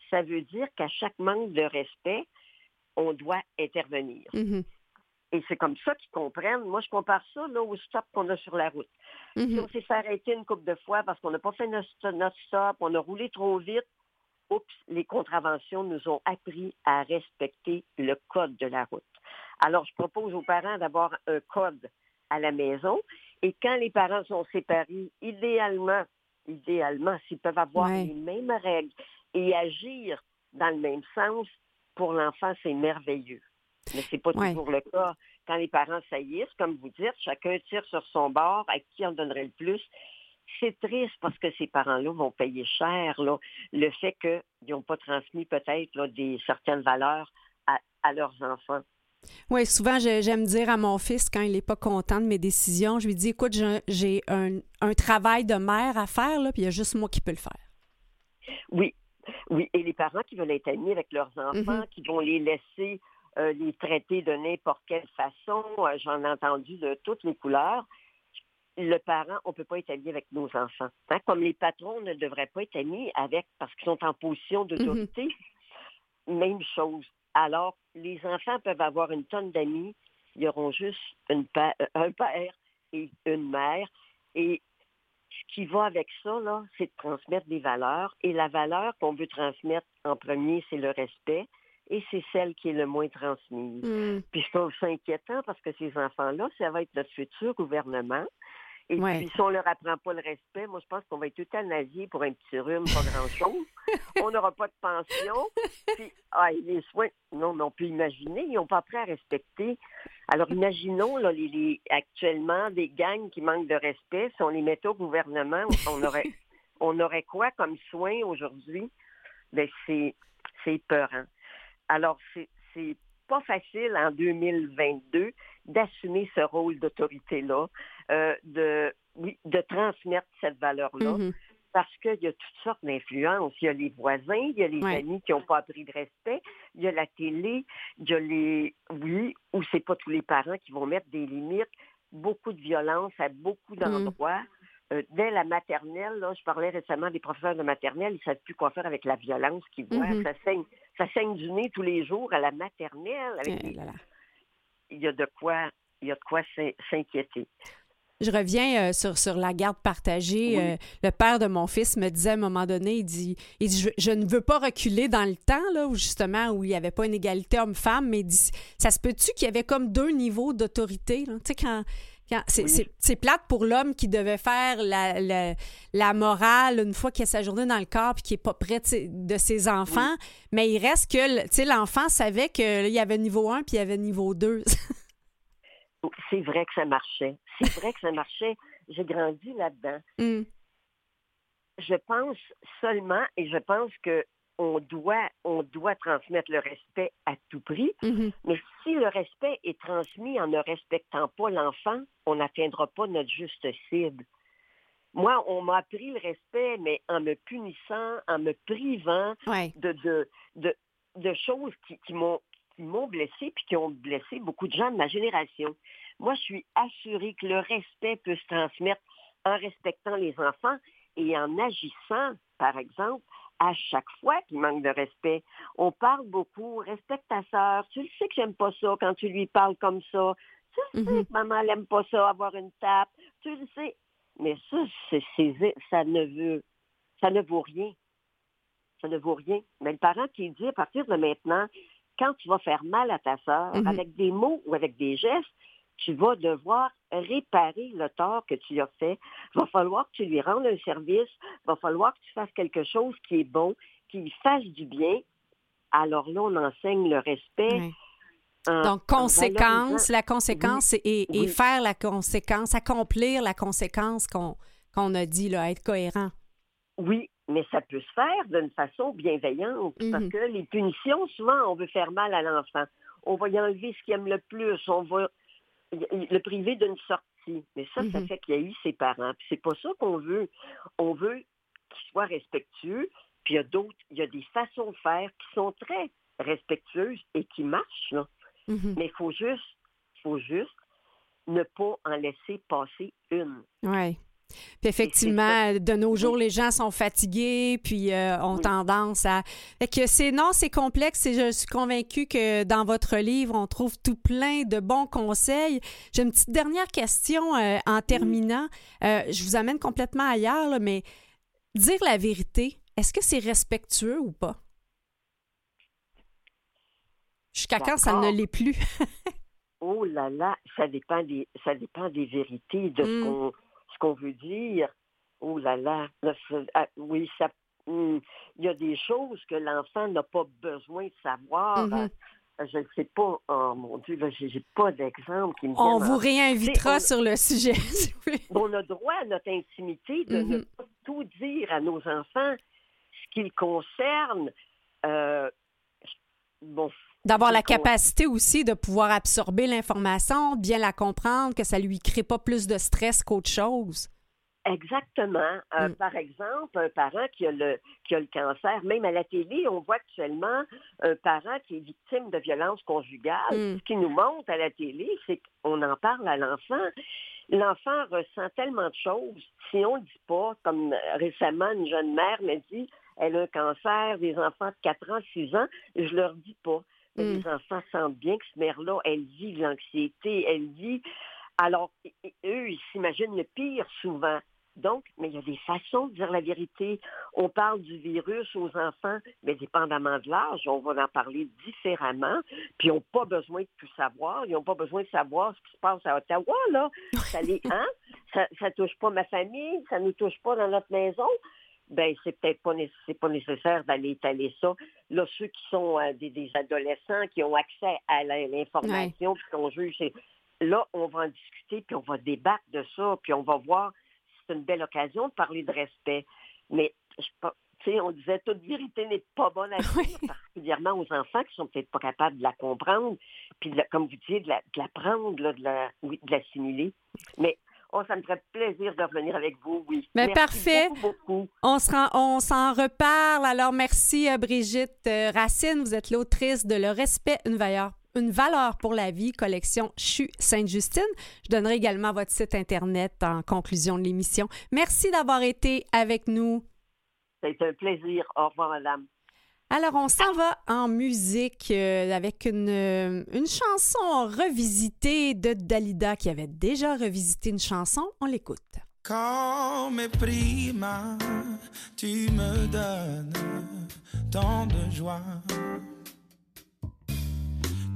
ça veut dire qu'à chaque manque de respect, on doit intervenir. Mhm. Et c'est comme ça qu'ils comprennent. Moi, je compare ça là, au stop qu'on a sur la route. Si Mhm. on s'est fait arrêter une couple de fois parce qu'on n'a pas fait notre, notre stop, on a roulé trop vite, oups, les contraventions nous ont appris à respecter le code de la route. Alors, je propose aux parents d'avoir un code à la maison et quand les parents sont séparés, idéalement, idéalement, s'ils peuvent avoir Ouais. les mêmes règles et agir dans le même sens, pour l'enfant, c'est merveilleux. Mais c'est pas Ouais. toujours le cas. Quand les parents saillissent, comme vous dites, chacun tire sur son bord, à qui en donnerait le plus? C'est triste parce que ces parents-là vont payer cher là, le fait qu'ils n'ont pas transmis peut-être des certaines valeurs à, à leurs enfants. Oui, souvent, j'aime dire à mon fils, quand il n'est pas content de mes décisions, je lui dis écoute, j'ai- un, un travail de mère à faire, là, puis il y a juste moi qui peux le faire. Oui, oui. Et les parents qui veulent être amis avec leurs enfants, Mhm. qui vont les laisser euh, les traiter de n'importe quelle façon, euh, j'en ai entendu de toutes les couleurs. Le parent, on ne peut pas être ami avec nos enfants. Hein, Comme les patrons ne devraient pas être amis avec parce qu'ils sont en position d'autorité. Même chose. Alors, les enfants peuvent avoir une tonne d'amis. Ils auront juste une pa- euh, un père et une mère. Et ce qui va avec ça, là, c'est de transmettre des valeurs. Et la valeur qu'on veut transmettre en premier, c'est le respect. Et c'est celle qui est le moins transmise. Hmm. Puis je trouve ça inquiétant parce que ces enfants-là, ça va être notre futur gouvernement. Et Ouais. puis, si on leur apprend pas le respect, moi, je pense qu'on va être euthanasiés pour un petit rhume, pas grand-chose. on n'aura pas de pension. Puis, ah, les soins, non, mais on peut imaginer, ils n'ont pas appris à respecter. Alors, imaginons, là, les, les- actuellement, des gangs qui manquent de respect. Si on les mettait au gouvernement, on aurait, on aurait quoi comme soins aujourd'hui? Ben, c'est, c'est épeurant. Alors, c'est, pas facile en 2022 d'assumer ce rôle d'autorité-là, euh, de, oui, de transmettre cette valeur-là, Mhm. parce qu'il y a toutes sortes d'influences. Il y a les voisins, il y a les Ouais. amis qui n'ont pas appris de respect, il y a la télé, il y a les, oui, ou c'est pas tous les parents qui vont mettre des limites, beaucoup de violence à beaucoup d'endroits. Euh, dès la maternelle, là, je parlais récemment des professeurs de maternelle, ils ne savent plus quoi faire avec la violence qu'ils voient. Mhm. Ça saigne, ça saigne du nez tous les jours à la maternelle. Avec Eh là. Il y a de quoi, il y a de quoi s'in- s'inquiéter. Je reviens euh, sur, sur la garde partagée. Oui. Euh, le père de mon fils me disait à un moment donné, il dit, il dit je, je ne veux pas reculer dans le temps, là, où justement, où il n'y avait pas une égalité homme-femme, mais il dit, ça se peut-tu qu'il y avait comme deux niveaux d'autorité? là? Tu sais, quand... quand- c'est, Oui. c'est- plate pour l'homme qui devait faire la, la, la morale une fois qu'il a sa journée dans le corps puis qui n'est pas près de ses, enfants. Mais il reste que l'enfant savait qu'il y avait niveau 1 puis il y avait niveau 2. C'est vrai que ça marchait. C'est vrai que ça marchait. J'ai grandi là-dedans. Hum, Je pense seulement, et je pense que on doit, on doit transmettre le respect à tout prix. mhm. Mais si le respect est transmis en ne respectant pas l'enfant, on n'atteindra pas notre juste cible. Moi, on m'a appris le respect, mais en me punissant, en me privant Ouais. de, de, de, de choses qui, qui m'ont blessé puis qui ont blessé beaucoup de gens de ma génération. Moi, je suis assurée que le respect peut se transmettre en respectant les enfants et en agissant, par exemple, à chaque fois qu'il manque de respect. On parle beaucoup, respecte ta sœur, tu le sais que j'aime pas ça quand tu lui parles comme ça. Tu le sais Mhm. que maman n'aime pas ça, avoir une tape. Tu le sais. Mais ça, ça ne veut, ça ne vaut rien. ça ne vaut rien. Mais le parent qui dit à partir de maintenant, quand tu vas faire mal à ta sœur, Mhm. avec des mots ou avec des gestes, tu vas devoir réparer le tort que tu as fait. Va falloir que tu lui rendes un service. Va falloir que tu fasses quelque chose qui est bon, qui lui fasse du bien. Alors là, on enseigne le respect. En- Donc, en conséquence, la conséquence et, et Oui. faire la conséquence, accomplir la conséquence qu'on a dit, là, être cohérent. Oui, mais ça peut se faire d'une façon bienveillante parce Mhm. que les punitions, souvent, on veut faire mal à l'enfant. On va y enlever ce qu'il aime le plus. On va le priver d'une sortie. Mais ça, ça Mhm. fait qu'il y a eu ses parents. Puis c'est pas ça qu'on veut. On veut qu'il soit respectueux. Puis il y a d'autres, il y a des façons de faire qui sont très respectueuses et qui marchent. là. Mhm. Mais il faut juste, faut juste ne pas en laisser passer une. Oui. Puis effectivement, de nos jours, les gens sont fatigués, puis euh, ont Oui. tendance à. Fait que c'est non, c'est complexe et je suis convaincue que dans votre livre, on trouve tout plein de bons conseils. J'ai une petite dernière question euh, en terminant. Euh, je vous amène complètement ailleurs, là, mais dire la vérité, est-ce que c'est respectueux ou pas? Jusqu'à quand ça ne l'est plus? Oh là là, ça dépend des, ça dépend des vérités, de ce Mm. qu'on ce qu'on veut dire. Oh là là, ah, oui, ça, hum, il y a des choses que l'enfant n'a pas besoin de savoir. Mhm. Euh, Je ne sais pas. Oh mon Dieu, là, j'ai pas d'exemple qui me On vous en- réinvitera on- sur le sujet. On a droit à notre intimité de ne Mhm. pas tout dire à nos enfants, ce qui le concerne. Euh, bon, D'avoir la capacité aussi de pouvoir absorber l'information, bien la comprendre, que ça lui crée pas plus de stress qu'autre chose. Exactement. Euh, Mm. Par exemple, un parent qui a, le, qui a le cancer, même à la télé, on voit actuellement un parent qui est victime de violence conjugale. Mm. Ce qui nous montre à la télé, c'est qu'on en parle à l'enfant. L'enfant ressent tellement de choses. Si on ne le dit pas, comme récemment, une jeune mère m'a dit, elle a un cancer, des enfants de 4 ans, 6 ans, je leur dis pas. Mais Mm. les enfants sentent bien que ce mère-là, elle vit l'anxiété, elle vit. Alors, eux, ils s'imaginent le pire souvent. Donc, mais il y a des façons de dire la vérité. On parle du virus aux enfants, mais dépendamment de l'âge, on va en parler différemment. Puis ils n'ont pas besoin de tout savoir. Ils n'ont pas besoin de savoir ce qui se passe à Ottawa, là. Ça les, hein? Ça, ça touche pas ma famille, ça nous touche pas dans notre maison. Ben, c'est peut-être pas, c'est pas nécessaire d'aller étaler ça. Là, ceux qui sont euh, des, des adolescents qui ont accès à l'information, puis qu'on juge, c'est- là, on va en discuter, puis on va débattre de ça, puis on va voir si c'est une belle occasion de parler de respect. Mais, je pas- tu sais, on disait toute vérité n'est pas bonne à dire, particulièrement aux enfants qui sont peut-être pas capables de la comprendre, puis de la- comme vous disiez, de la, de la prendre, là, de la, oui, de l'assimiler. Mais oh, ça me ferait plaisir de revenir avec vous, oui. Ben, Merci parfait. Beaucoup, beaucoup. On se rend- on s'en reparle. Alors, merci euh, Brigitte euh, Racine. Vous êtes l'autrice de Le respect, une valeur, une valeur pour la vie, collection CHU Sainte-Justine. Je donnerai également votre site Internet en conclusion de l'émission. Merci d'avoir été avec nous. Ça a été un plaisir. Au revoir, madame. Alors, on s'en va en musique euh, avec une, euh, une chanson revisitée de Dalida qui avait déjà revisité une chanson. On l'écoute. Come prima, tu me donnes tant de joie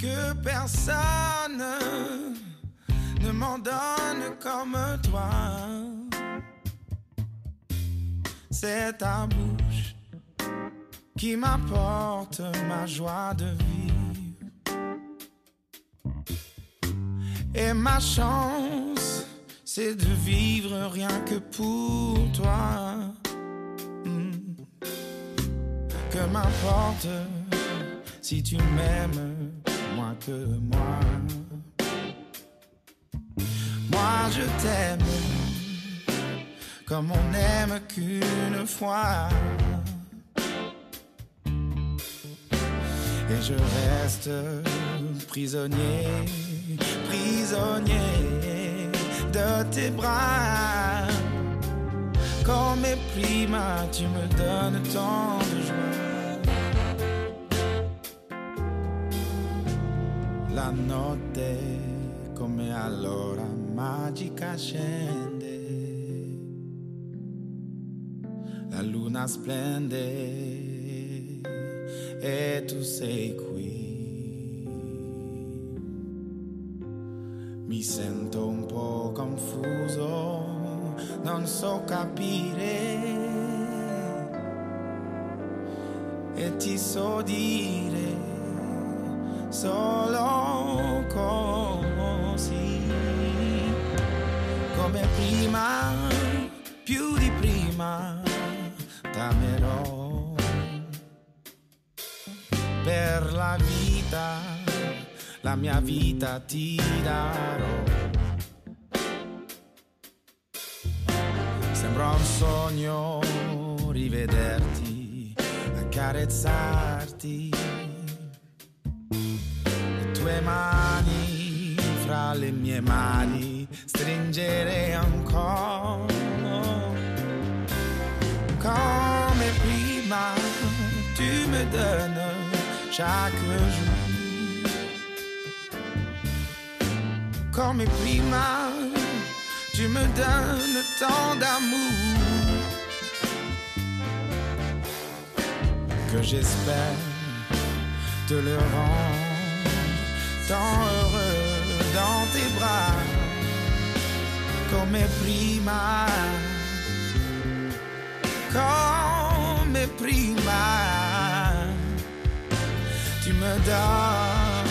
que personne ne m'en donne comme toi. C'est ta bouche qui m'apporte ma joie de vivre. Et ma chance, c'est de vivre rien que pour toi. Hmm. Que m'importe si tu m'aimes moins que moi. Moi je t'aime comme on n'aime qu'une fois. Et je reste prisonnier, prisonnier de tes bras. Comme mes primas, tu me donnes tant de joie. La notte come allora magica scende. La luna splende e tu sei qui. Mi sento un po' confuso, non so capire. E ti so dire solo così. Come prima, più di prima t'amerò per la vita, la mia vita ti darò. Sembra un sogno rivederti, accarezzarti, le tue mani fra le mie mani, stringere ancora come prima, tu me donnes chaque jour. Come prima, tu me donnes tant d'amour que j'espère te le rendre tant heureux dans tes bras. Come prima come prima. Me donnes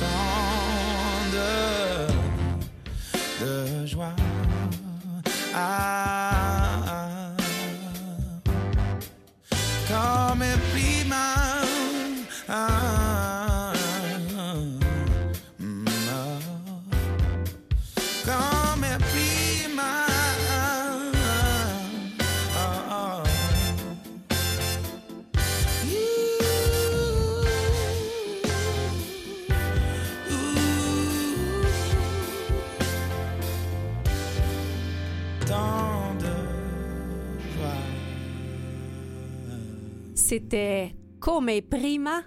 tant de, de joie. Ah, C'était Come Prima,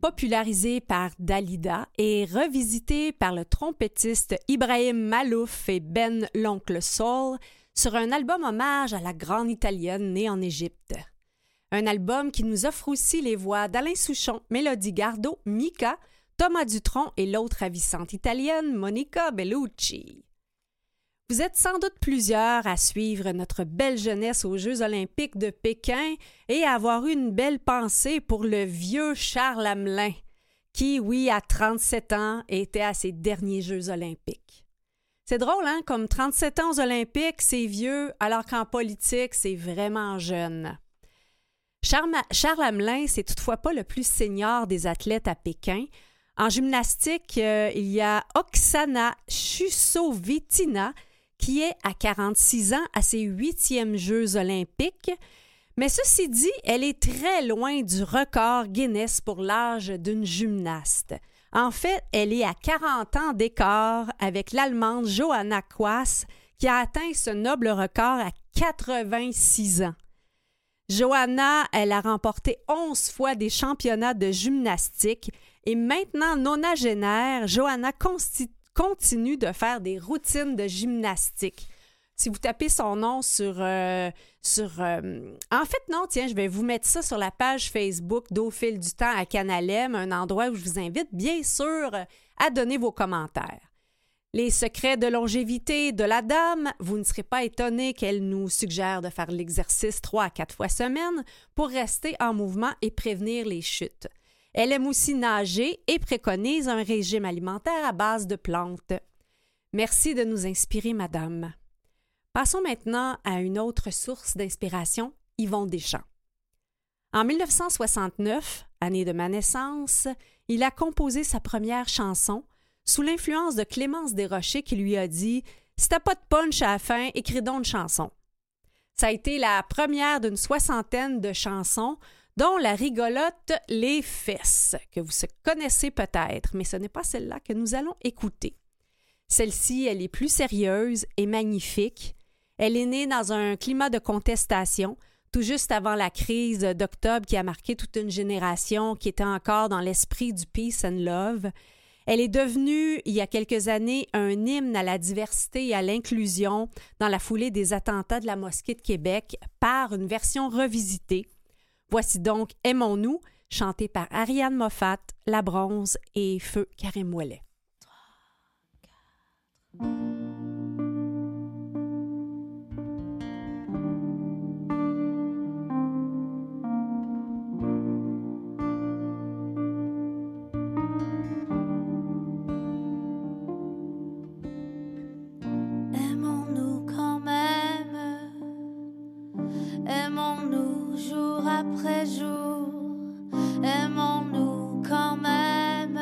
popularisé par Dalida et revisité par le trompettiste Ibrahim Malouf et Ben l'Oncle Soul sur un album hommage à la grande italienne née en Égypte. Un album qui nous offre aussi les voix d'Alain Souchon, Mélodie Gardot, Mika, Thomas Dutronc et l'autre ravissante italienne, Monica Bellucci. Vous êtes sans doute plusieurs à suivre notre belle jeunesse aux Jeux olympiques de Pékin et à avoir eu une belle pensée pour le vieux Charles Hamelin, qui, oui, à 37 ans, était à ses derniers Jeux olympiques. C'est drôle, hein? Comme 37 ans aux Olympiques, c'est vieux, alors qu'en politique, c'est vraiment jeune. Charles, Hamelin, c'est toutefois pas le plus senior des athlètes à Pékin. En gymnastique, euh, il y a Oksana Chusovitina, qui est à 46 ans à ses huitièmes Jeux olympiques. Mais ceci dit, elle est très loin du record Guinness pour l'âge d'une gymnaste. En fait, elle est à 40 ans d'écart avec l'Allemande Johanna Quass, qui a atteint ce noble record à 86 ans. Johanna, elle a remporté 11 fois des championnats de gymnastique et maintenant nonagénaire, Johanna consti- continue de faire des routines de gymnastique. Si vous tapez son nom sur... euh, euh, En fait, non, tiens, je vais vous mettre ça sur la page Facebook d'Au du temps à Canalem, un endroit où je vous invite bien sûr à donner vos commentaires. Les secrets de longévité de la dame, vous ne serez pas étonné qu'elle nous suggère de faire l'exercice trois à quatre fois semaine pour rester en mouvement et prévenir les chutes. Elle aime aussi nager et préconise un régime alimentaire à base de plantes. Merci de nous inspirer, madame. Passons maintenant à une autre source d'inspiration, Yvon Deschamps. En 1969, année de ma naissance, il a composé sa première chanson sous l'influence de Clémence Desrochers qui lui a dit Si t'as pas de punch à la fin, écris donc une chanson. Ça a été la première d'une soixantaine de chansons, dont la rigolote Les Fesses, que vous connaissez peut-être, mais ce n'est pas celle-là que nous allons écouter. Celle-ci, elle est plus sérieuse et magnifique. Elle est née dans un climat de contestation, tout juste avant la crise d'octobre qui a marqué toute une génération qui était encore dans l'esprit du peace and love. Elle est devenue, il y a quelques années, un hymne à la diversité et à l'inclusion dans la foulée des attentats de la mosquée de Québec par une version revisitée. Voici donc Aimons-nous, chanté par Ariane Moffat, La Bronze et Feu Karim Ouellet. Après jour, aimons-nous quand même,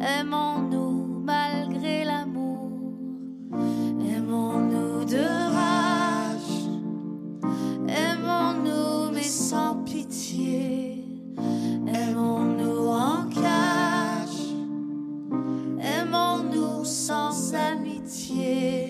aimons-nous malgré l'amour, aimons-nous de rage, aimons-nous mais sans pitié, aimons-nous en cache. Aimons-nous sans amitié.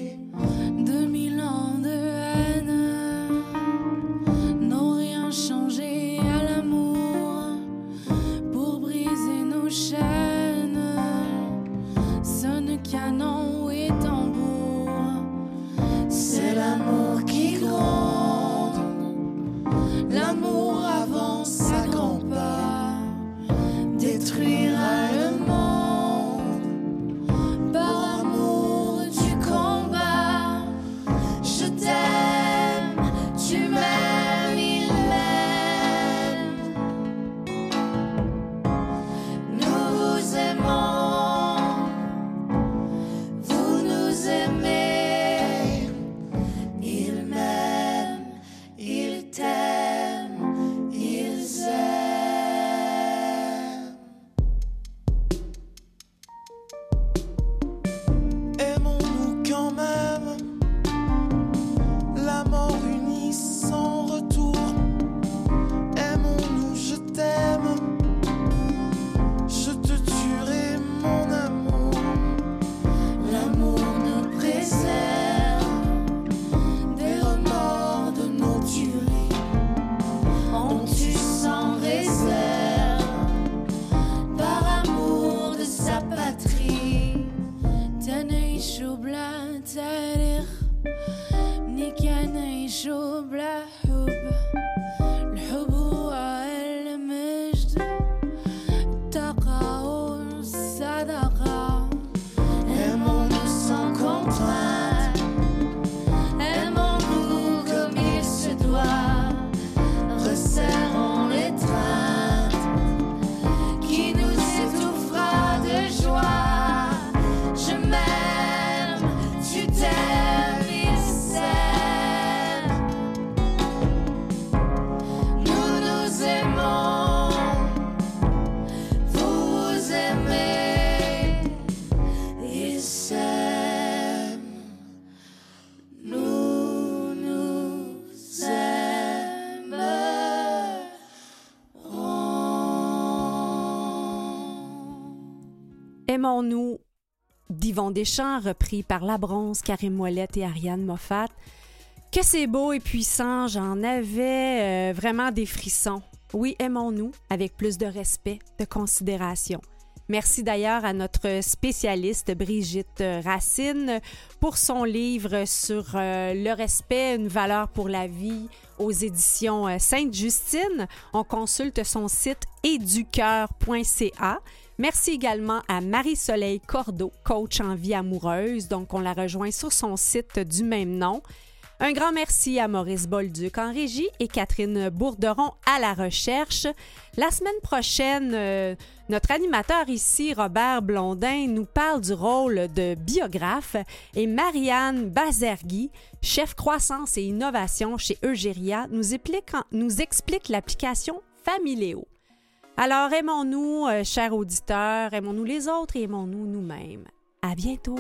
Aimons-nous d'Yvon Deschamps, repris par La Bronze, Karim Ouellette et Ariane Moffat. Que c'est beau et puissant, j'en avais euh, vraiment des frissons. Oui, aimons-nous avec plus de respect, de considération. Merci d'ailleurs à notre spécialiste Brigitte Racine pour son livre sur euh, le respect, une valeur pour la vie aux éditions euh, Sainte-Justine. On consulte son site éducœur.ca. Merci également à Marie-Soleil Cordeau, coach en vie amoureuse. Donc, on la rejoint sur son site du même nom. Un grand merci à Maurice Bolduc en régie et Catherine Bourderon à la recherche. La semaine prochaine, euh, notre animateur ici, Robert Blondin, nous parle du rôle de biographe et Marianne Bazergui, chef croissance et innovation chez Eugéria, nous explique, nous explique l'application Familéo. Alors, aimons-nous, euh, chers auditeurs, aimons-nous les autres et aimons-nous nous-mêmes. À bientôt!